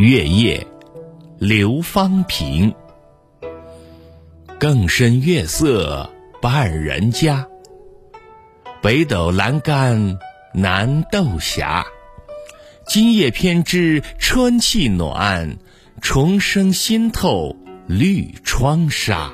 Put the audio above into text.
月夜，刘方平。更深月色半人家，北斗阑干南斗斜。今夜偏知春气暖，重生新透绿窗纱。